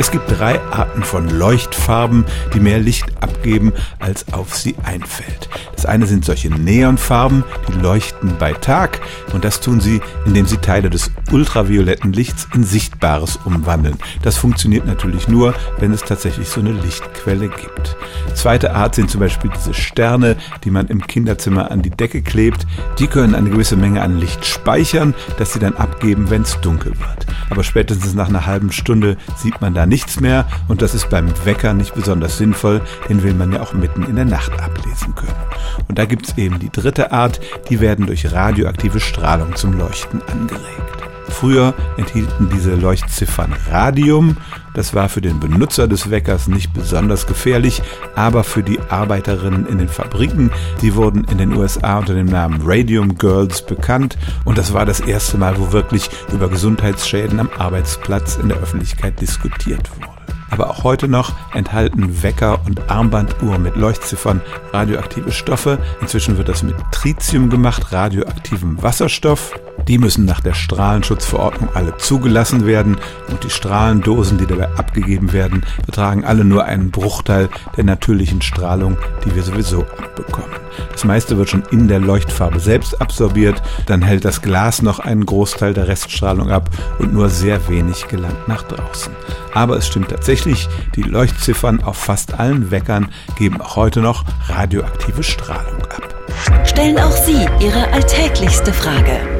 Es gibt drei Arten von Leuchtfarben, die mehr Licht abgeben, als auf sie einfällt. Das eine sind solche Neonfarben, die leuchten bei Tag und das tun sie, indem sie Teile des ultravioletten Lichts in Sichtbares umwandeln. Das funktioniert natürlich nur, wenn es tatsächlich so eine Lichtquelle gibt. Zweite Art sind zum Beispiel diese Sterne, die man im Kinderzimmer an die Decke klebt. Die können eine gewisse Menge an Licht speichern, das sie dann abgeben, wenn es dunkel wird. Aber spätestens nach einer halben Stunde sieht man da nichts mehr und das ist beim Wecker nicht besonders sinnvoll, den will man ja auch mitten in der Nacht ablesen können. Und da gibt's eben die dritte Art, die werden durch radioaktive Strahlung zum Leuchten angeregt. Früher enthielten diese Leuchtziffern Radium. Das war für den Benutzer des Weckers nicht besonders gefährlich, aber für die Arbeiterinnen in den Fabriken, die wurden in den USA unter dem Namen Radium Girls bekannt und das war das erste Mal, wo wirklich über Gesundheitsschäden am Arbeitsplatz in der Öffentlichkeit diskutiert wurde. Aber auch heute noch enthalten Wecker und Armbanduhren mit Leuchtziffern radioaktive Stoffe. Inzwischen wird das mit Tritium gemacht, radioaktivem Wasserstoff. Die müssen nach der Strahlenschutzverordnung alle zugelassen werden und die Strahlendosen, die dabei abgegeben werden, betragen alle nur einen Bruchteil der natürlichen Strahlung, die wir sowieso abbekommen. Das meiste wird schon in der Leuchtfarbe selbst absorbiert, dann hält das Glas noch einen Großteil der Reststrahlung ab und nur sehr wenig gelangt nach draußen. Aber es stimmt tatsächlich, die Leuchtziffern auf fast allen Weckern geben auch heute noch radioaktive Strahlung ab. Stellen auch Sie Ihre alltäglichste Frage